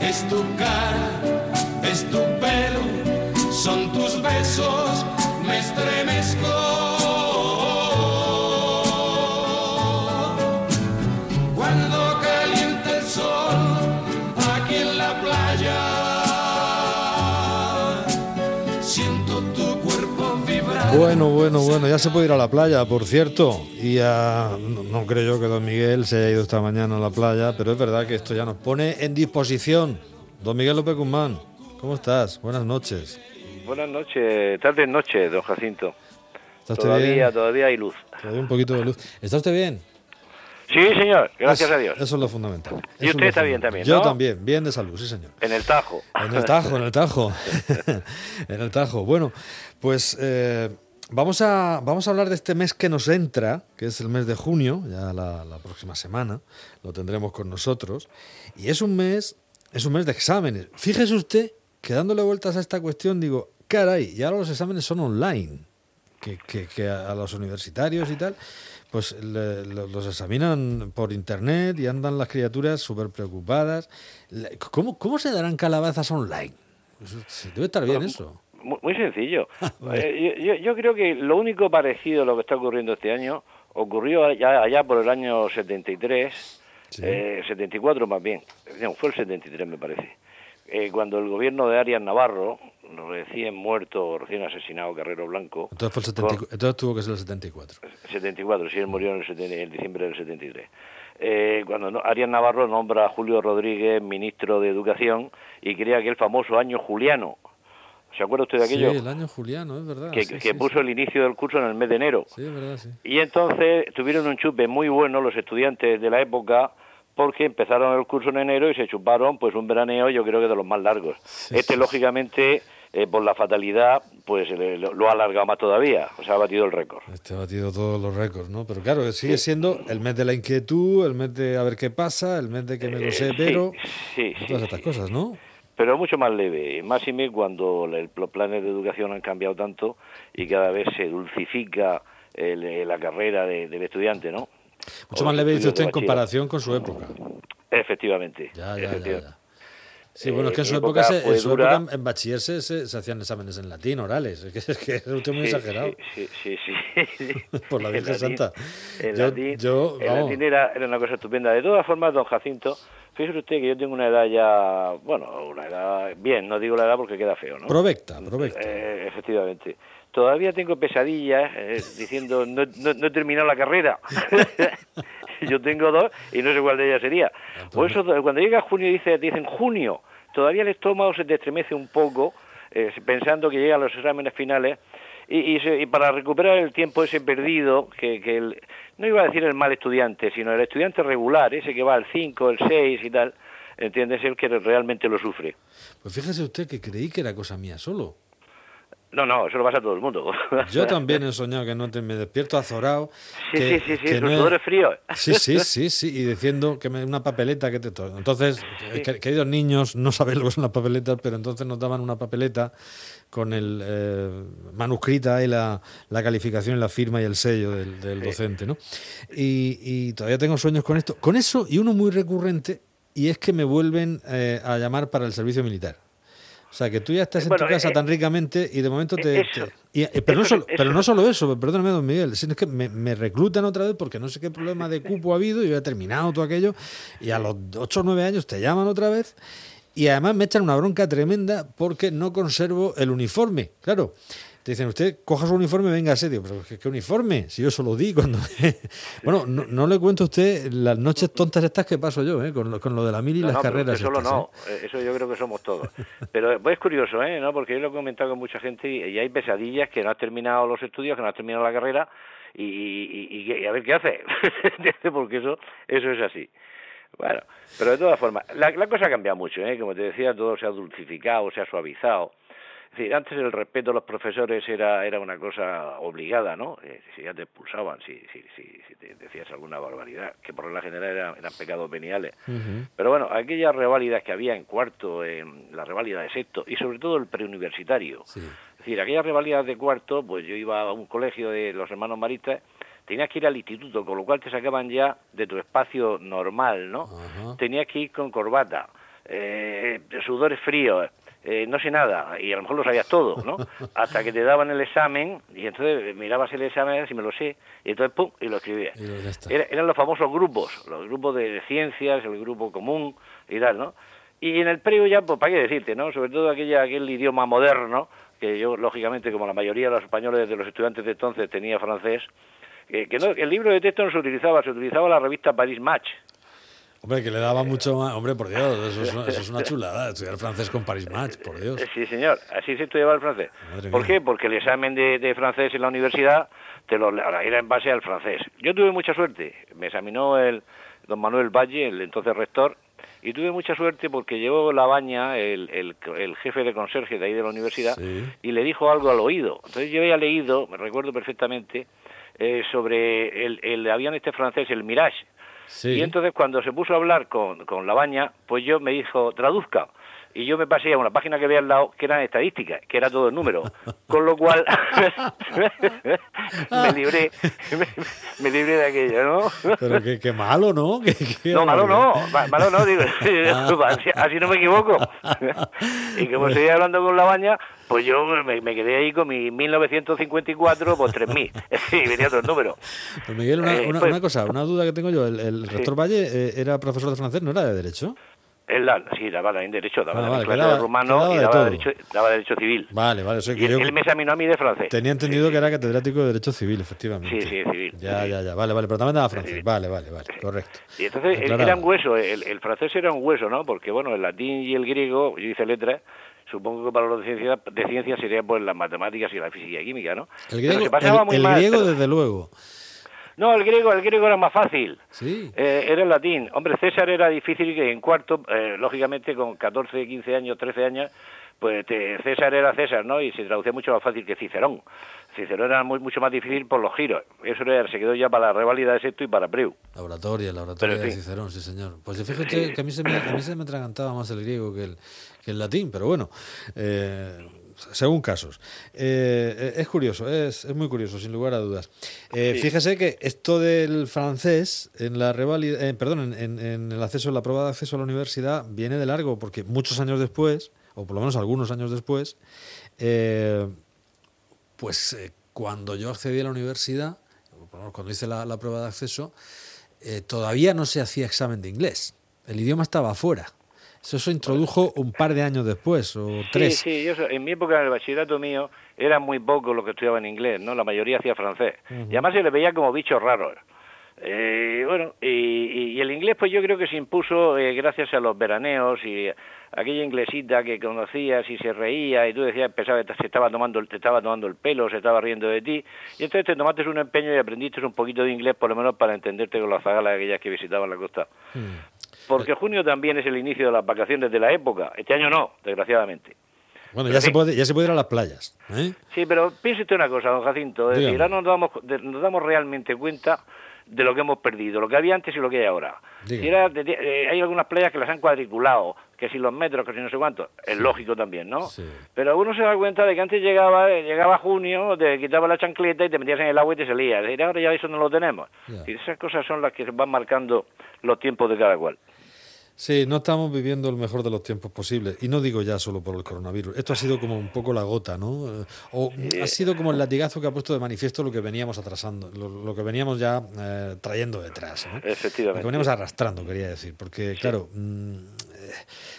Es tu cara, es tu pelo, son tus besos. Bueno, bueno, bueno, ya se puede ir a la playa, por cierto. Y no, creo yo que don Miguel se haya ido esta mañana a la playa, pero es verdad que esto ya nos pone en disposición. Don Miguel López Guzmán, ¿cómo estás? Buenas noches. Buenas noches, tarde noche, don Jacinto. ¿Está usted todavía, bien? Todavía hay luz. Todavía un poquito de luz. ¿Está usted bien? Sí, señor, gracias a Dios. Eso es lo fundamental. y usted está bien también, Yo también, bien de salud, sí, señor. En el Tajo. En el Tajo, en el Tajo. en el Tajo. Bueno, pues eh, vamos, a, vamos a hablar de este mes que nos entra, que es el mes de junio, ya la, próxima semana, lo tendremos con nosotros. Y es un mes, es un mes de exámenes. Fíjese usted que dándole vueltas a esta cuestión, digo, caray, y ahora los exámenes son online, que, que, que a los universitarios y tal pues los examinan por internet y andan las criaturas súper preocupadas. ¿Cómo, ¿Cómo se darán calabazas online? Debe estar bien eso. Muy, sencillo. Eh, yo, creo que lo único parecido a lo que está ocurriendo este año ocurrió allá, allá por el año 73, 74 eh, más bien, fue el 73 me parece, eh, cuando el gobierno de Arias Navarro recién muerto, recién asesinado Guerrero Blanco. Entonces, entonces tuvo que ser el 74. 74, sí, él murió en, el, diciembre del 73. Eh, cuando Arias Navarro nombra a Julio Rodríguez ministro de Educación y crea que el famoso año juliano. ¿Se acuerda usted de aquello? Sí, el año juliano, es verdad. Que, puso el inicio del curso en el mes de enero. Sí, es verdad, sí. Y entonces tuvieron un chupe muy bueno los estudiantes de la época porque empezaron el curso en enero y se chuparon pues un veraneo yo creo que de los más largos. este lógicamente eh, por la fatalidad, pues lo, ha alargado más todavía, o sea, ha batido el récord. Este ha batido todos los récords, ¿no? Pero claro, sigue siendo el mes de la inquietud, el mes de a ver qué pasa, el mes de que me lo sé, eh, pero... Sí, todas estas cosas, ¿no? Pero mucho más leve, más y menos cuando los planes de educación han cambiado tanto y cada vez se dulcifica la carrera del estudiante, ¿no? Mucho más leve, dice usted, en comparación con su época. Efectivamente. Ya, ya, ya. Sí, bueno, es que en su época, en, en bachiller se, se, hacían exámenes en latín, orales. Es que es, que es usted muy exagerado. Sí, sí, sí. Por la Virgen Santa. En latín, latín era, era, una cosa estupenda. De todas formas, don Jacinto, fíjese usted que yo tengo una edad ya, bueno, una edad, bien, no digo la edad porque queda feo, ¿no? Provecta, provecta. Eh, efectivamente. Todavía tengo pesadillas eh, diciendo, no, no, no he terminado la carrera. yo tengo dos y no sé cuál de ellas sería. Por eso, cuando llega junio, dice, dicen junio, todavía el estómago se te estremece un poco, eh, pensando que llegan los exámenes finales, y, y, para recuperar el tiempo ese perdido, que, que el, no iba a decir el mal estudiante, sino el estudiante regular, ese que va al 5, el 6 y tal, ¿entiendes? El que realmente lo sufre. Pues fíjese usted que creí que era cosa mía solo. No, no, eso lo pasa a todo el mundo. Yo también he soñado que no te, me despierto azorado. Sí, sí, sí, sí, no es frío. Sí, sí, sí, sí, y diciendo que me una papeleta que te... Entonces, queridos niños, no sabéis lo que son las papeletas, pero entonces nos daban una papeleta con el eh, manuscrita y la, la, calificación y la firma y el sello del, docente, ¿no? Y, y, todavía tengo sueños con esto. Con eso y uno muy recurrente, y es que me vuelven eh, a llamar para el servicio militar. O sea, que tú ya estás en tu casa eh, tan ricamente y de momento te... Eh, pero, no solo, pero no solo eso, perdóname, don Miguel, es que me, reclutan otra vez porque no sé qué problema de cupo ha habido, y yo he terminado todo aquello, y a los 8 o 9 años te llaman otra vez y además me echan una bronca tremenda porque no conservo el uniforme. Claro, te dicen, usted coja su uniforme y venga a serio. Pero ¿qué, uniforme? Si yo solo di cuando... bueno, no, le cuento a usted las noches tontas estas que paso yo, ¿eh? con, lo, con lo de la mil y las carreras. Solo no, ¿eh? Eh, eso yo creo que somos todos. pero pues, es curioso, ¿eh? ¿no? porque yo lo he comentado con mucha gente y, hay pesadillas que no has terminado los estudios, que no has terminado la carrera y, y, a ver qué hace. porque eso, eso es así. Bueno, pero de todas formas, la, la cosa ha cambiado mucho, ¿eh? Como te decía, todo se ha dulcificado, se ha suavizado. Es decir, antes el respeto a los profesores era, era una cosa obligada, ¿no? Eh, si ya te expulsaban, si, si, si, si te decías alguna barbaridad, que por la general eran, eran pecados veniales. Pero bueno, aquellas reválidas que había en cuarto, en la reválida de sexto, y sobre todo el preuniversitario. Sí. Es decir, aquellas reválidas de cuarto, pues yo iba a un colegio de los hermanos maristas, tenías que ir al instituto, con lo cual te sacaban ya de tu espacio normal, ¿no? Ajá. Tenías que ir con corbata, eh, sudores fríos, eh, no sé nada, y a lo mejor lo sabías todo, ¿no? Hasta que te daban el examen, y entonces mirabas el examen si me lo sé, y entonces pum, y lo escribías. Y. Era- eran los famosos grupos, los grupos de ciencias, el grupo común y tal, ¿no? Y en el previo ya, pues, ¿para qué decirte, no? Sobre todo aquella, aquel idioma moderno, que yo, lógicamente, como la mayoría de los españoles, de los estudiantes de entonces, tenía francés, que, que no, el libro de texto no se utilizaba, se utilizaba la revista Paris Match. Hombre, que le daba mucho más. Hombre, por Dios, eso es, una, eso es una chulada. Estudiar francés con Paris Match, por Dios. Sí, señor, así se estudiaba el francés. Madre ¿Por mía. qué? Porque el examen de, de francés en la universidad te lo era en base al francés. Yo tuve mucha suerte, me examinó el don Manuel Valle, el entonces rector, y tuve mucha suerte porque llegó la baña, el, el, el jefe de conserje de ahí de la universidad, Sí. y le dijo algo al oído. Entonces yo había leído, me recuerdo perfectamente, eh, sobre el, el avión este francés, el Mirage. Sí. Y entonces cuando se puso a hablar con, con la baña, pues yo me dijo, traduzca. Y yo me pasé a una página que había al lado que eran estadísticas, que era todo el número. Con lo cual me libré, me, me libré de aquello, ¿no? Pero qué, qué malo, ¿no? Qué- qué No, malo no, malo no, digo, así, así no me equivoco. Y como seguía hablando con la baña, pues yo me, me quedé ahí con mi 1954 por 3000. Sí, venía todo el número. Pues Miguel, una, Eh, una- pues- una cosa, una duda que tengo yo. El, el rector Valle eh, era profesor de francés, ¿no era de Derecho? Él da- sí, daba también derecho, daba Ah, también vale, de rumano daba y de daba derecho, daba derecho civil. Vale, vale. Es Y que él, él me examinó a mí de francés. tenía entendido que era catedrático de Derecho Civil, efectivamente. Sí, sí, civil. Ya, Sí. ya, ya. Vale, vale. Pero también daba francés. Vale, vale, vale. Correcto. Y entonces él Aclarado. era un hueso, el, el francés era un hueso, ¿no? Porque, bueno, el latín y el griego, yo hice letras, supongo que para los de ciencia, de ciencia sería pues las matemáticas y la física y química, ¿no? El Pero griego, se pasaba el- muy el mal, griego pero- desde luego. No, el griego, el griego era más fácil. Sí. Eh, era el latín. Hombre, César era difícil que en cuarto, eh, lógicamente con 14, 15 años, 13 años, pues te- César era César, ¿no? Y se traducía mucho más fácil que Cicerón. Cicerón era muy, mucho más difícil por los giros. Eso era- se quedó ya para la reválida de sexto y para Preu. La oratoria, la oratoria Pero, de. Cicerón, sí, señor. Pues fíjate que a mí se me, a mí se me atragantaba más el griego que el, que el latín, pero bueno, eh, según casos. Eh, es curioso, es, es muy curioso, sin lugar a dudas. Eh, Sí. Fíjese que esto del francés, en la revalida, eh, perdón, en, en- en el acceso, en la prueba de acceso a la universidad, viene de largo, porque muchos años después, o por lo menos algunos años después, eh, pues eh, cuando yo accedí a la universidad, cuando hice la, la prueba de acceso, eh, todavía no se hacía examen de inglés. El idioma estaba afuera. Eso se introdujo un par de años después, o tres. Sí, sí, yo, en mi época, en el bachillerato mío, era muy poco lo que estudiaba en inglés, ¿no? La mayoría hacía francés. Y además se le veía como bichos raros. Eh, bueno, y, y- el inglés, pues yo creo que se impuso eh, gracias a los veraneos y aquella inglesita que conocías y se reía y tú decías, pensaba que te- se estaba tomando, el- te estaba tomando el pelo, se estaba riendo de ti. Y entonces te tomaste un empeño y aprendiste un poquito de inglés, por lo menos para entenderte con las zagalas aquellas que visitaban la costa. Mm. Porque junio también es el inicio de las vacaciones de la época. Este año no, desgraciadamente. Bueno, Pero ya sí. se, puede, ya se puede ir a las playas. ¿eh? Sí, pero piense usted una cosa, don Jacinto. Es decir, ahora nos damos, nos damos realmente cuenta de lo que hemos perdido, lo que había antes y lo que hay ahora. Dígame. Si era de- de- eh, hay algunas playas que las han cuadriculado, que si los metros, que si no sé cuánto. Es lógico también, ¿no? Sí. Pero uno se da cuenta de que antes llegaba eh, llegaba junio, te quitabas la chancleta y te metías en el agua y te salías. Y ahora ya eso no lo tenemos. Y esas cosas son las que van marcando los tiempos de cada cual. Sí, no estamos viviendo el mejor de los tiempos posibles. Y no digo ya solo por el coronavirus. Esto ha sido como un poco la gota, ¿no? Eh, O ha sido como el latigazo que ha puesto de manifiesto lo que veníamos atrasando, lo, lo que veníamos ya eh, trayendo detrás. ¿no? Lo Efectivamente. que veníamos arrastrando, quería decir. Porque, claro, mm, eh,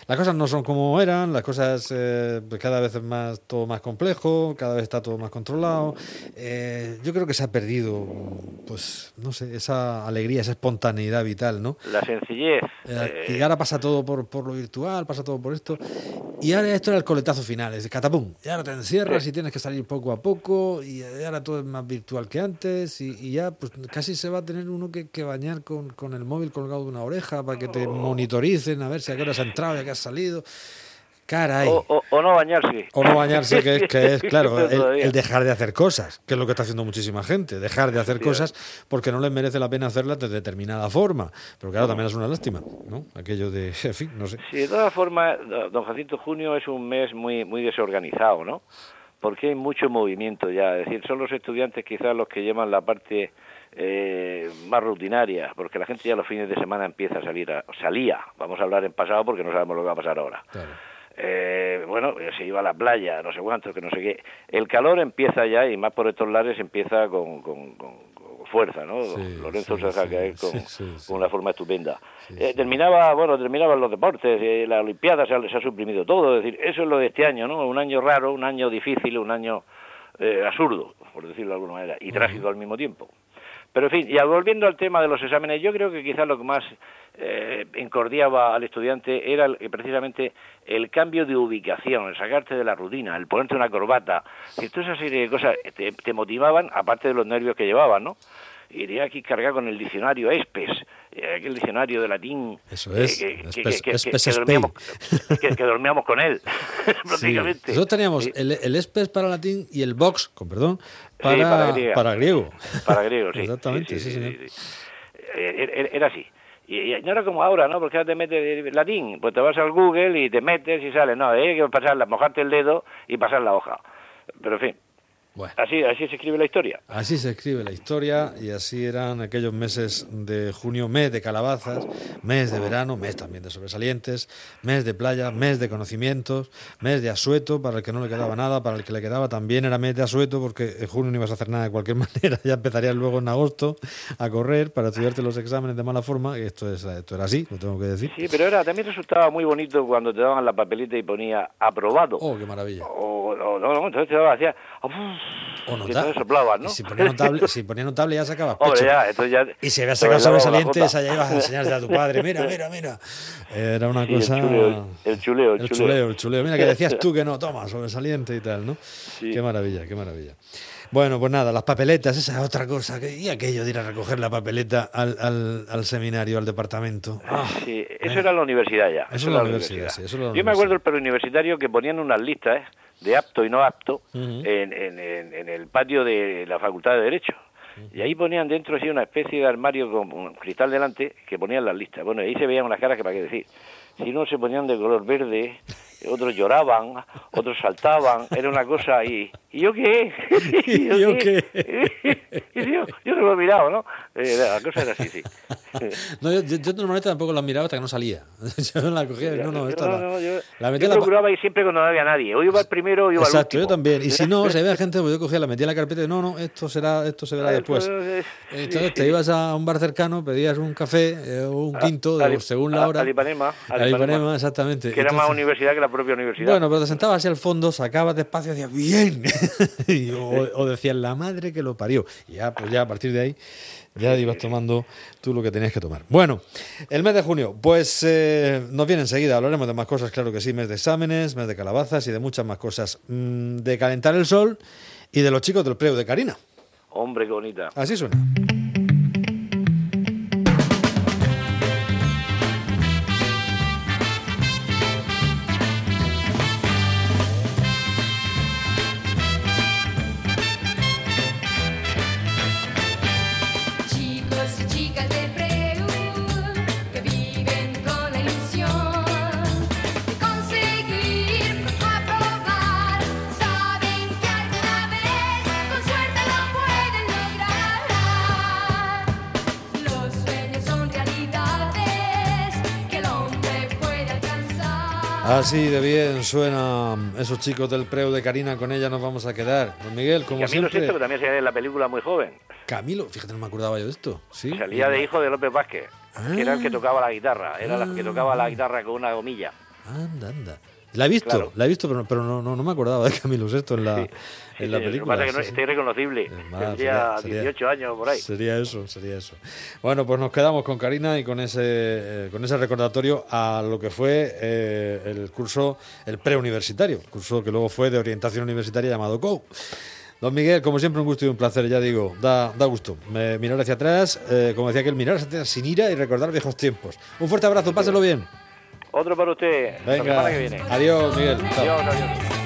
las cosas no son como eran, las cosas eh, pues cada vez es más todo más complejo, cada vez está todo más controlado. Eh, yo creo que se ha perdido, pues, no sé, esa alegría, esa espontaneidad vital, ¿no? La sencillez. Eh, eh, y ahora pasa todo por, por lo virtual, pasa todo por esto. Y ahora esto era el coletazo final, es de catapum. Y ahora te encierras y tienes que salir poco a poco, y ahora todo es más virtual que antes, y, ya pues casi se va a tener uno que, que bañar con, con, el móvil colgado de una oreja para que te oh. monitoricen a ver si a qué hora has entrado y a qué has salido. Caray. O, no bañarse. O no bañarse, que, es, claro, el, dejar de hacer cosas, que es lo que está haciendo muchísima gente, dejar de hacer cosas porque no les merece la pena hacerlas de determinada forma. Pero claro, también es una lástima, ¿no? Aquello de, en fin, no sé. Sí, de todas formas, don Jacinto Junio es un mes muy, muy desorganizado, ¿no? Porque hay mucho movimiento ya, es decir, son los estudiantes quizás los que llevan la parte eh, más rutinaria, porque la gente ya los fines de semana empieza a salir, a, salía, vamos a hablar en pasado porque no sabemos lo que va a pasar ahora. Claro eh, bueno, se iba a la playa, no sé cuánto, que no sé qué. El calor empieza ya, y más por estos lares empieza con, con, fuerza, ¿no? Lorenzo se deja caer con, una forma estupenda. Eh, terminaba, bueno, terminaban los deportes, eh, la Olimpiada se ha, suprimido todo, es decir, eso es lo de este año, ¿no? Un año raro, un año difícil, un año eh, absurdo, por decirlo de alguna manera, y trágico al mismo tiempo. Pero en fin, y volviendo al tema de los exámenes, yo creo que quizás lo que más eh, encordiaba al estudiante era precisamente el cambio de ubicación, el sacarte de la rutina, el ponerte una corbata, y toda esa serie de cosas te, motivaban, aparte de los nervios que llevaban, ¿no? Iría aquí cargar con el diccionario ESPES, eh, aquel diccionario de latín. Eso es, que, dormíamos, con él, prácticamente. Nosotros teníamos el, el, ESPES para latín y el VOX, con perdón, para, para, griego. Para griego, sí. Exactamente, sí, sí, Era así. Y, no era como ahora, ¿no? Porque ahora te metes latín, pues te vas al Google y te metes y sale. No, hay que pasar, mojarte el dedo y pasar la hoja. Pero en fin, Así, así se escribe la historia. Así se escribe la historia y así eran aquellos meses de junio, mes de calabazas, mes de verano, mes también de sobresalientes, mes de playa, mes de conocimientos, mes de asueto, para el que no le quedaba nada, para el que le quedaba también era mes de asueto, porque en junio no ibas a hacer nada de cualquier manera, ya empezarías luego en agosto a correr para estudiarte los exámenes de mala forma, y esto, es, esto era así, lo tengo que decir. Sí, pero era, también resultaba muy bonito cuando te daban la papelita y ponía aprobado. Oh, qué maravilla. O, no, entonces te daba, hacía... O notable. Soplaban, ¿no? si ponía notable, si ponía notable ya sacabas pecho. ya, ya, y si habías sacado sobresaliente, esa ya ibas a enseñarle a tu padre. Mira, mira, mira. Era una cosa... El chuleo, el chuleo. El chuleo, el chuleo. Mira, que decías tú que no, toma, sobresaliente y tal, ¿no? Qué maravilla, qué maravilla. Bueno, pues nada, las papeletas, esa es otra cosa. y aquello de ir a recoger la papeleta al, al, al seminario, al departamento. Ah, sí, eso era la universidad ya. Eso, era la universidad, sí. Yo me acuerdo del preuniversitario que ponían unas listas, ¿eh? De apto y no apto en, en, en, el patio de la Facultad de Derecho. Y ahí ponían dentro así una especie de armario con un cristal delante que ponían las listas. Bueno, ahí se veían unas caras que para qué decir. Si no se ponían de color verde, otros lloraban, otros saltaban, era una cosa y ¿y yo qué? ¿Y yo, qué? yo, yo no lo he mirado, ¿no? Eh, la cosa era así, sí. no, yo, yo, normalmente tampoco la miraba hasta que no salía. yo no la cogía, no, no, esta no, no, yo, la metía yo procuraba ir siempre cuando no había nadie. O iba el primero o iba Exacto, al último. yo también. Y si no, se veía gente, pues yo cogía, la metía en la carpeta y no, no, esto será, esto se verá después. Entonces te ibas a un bar cercano, pedías un café eh, o un quinto, según la hora. Al Ipanema. Al Ipanema, exactamente. Que era más universidad que la propia universidad. Bueno, pero te sentabas hacia el fondo, sacabas despacio y decías, bien. o, decías, la madre que lo parió. Y ya, pues ya a partir de ahí, ya ibas tomando tú lo que tenías que tomar. Bueno, el mes de junio, pues eh, nos viene enseguida, hablaremos de más cosas, claro que sí, mes de exámenes, mes de calabazas y de muchas más cosas. Mm, de calentar el sol y de los chicos del preu de Karina. Hombre, qué bonita. Así suena. Así de bien suenan esos chicos del preu de Karina, con ella nos vamos a quedar. Don Miguel, como Camilo siempre. que también salía en la película muy joven. Camilo, fíjate, no me acordaba yo de esto. ¿Sí? Salía de hijo de López Vázquez, que era el que ah. tocaba la guitarra, era el que tocaba la guitarra con una gomilla. Anda, anda. La he visto, la he visto, pero, pero no, no, me acordaba de Camilo Sesto en la, en la película. Lo que pasa es que no, reconocible. Eh, Tendría 18 años por ahí. Sería eso, sería eso. Bueno, pues nos quedamos con Karina y con ese, eh, con ese recordatorio a lo que fue eh, el curso, el preuniversitario, curso que luego fue de orientación universitaria llamado COU. Don Miguel, como siempre, un gusto y un placer, ya digo, da, da gusto. mirar hacia atrás, como decía que el mirar hacia atrás sin ira y recordar viejos tiempos. Un fuerte abrazo, páselo bien. Otro para usted. Venga. que viene. Adiós, Miguel. Adiós, adiós.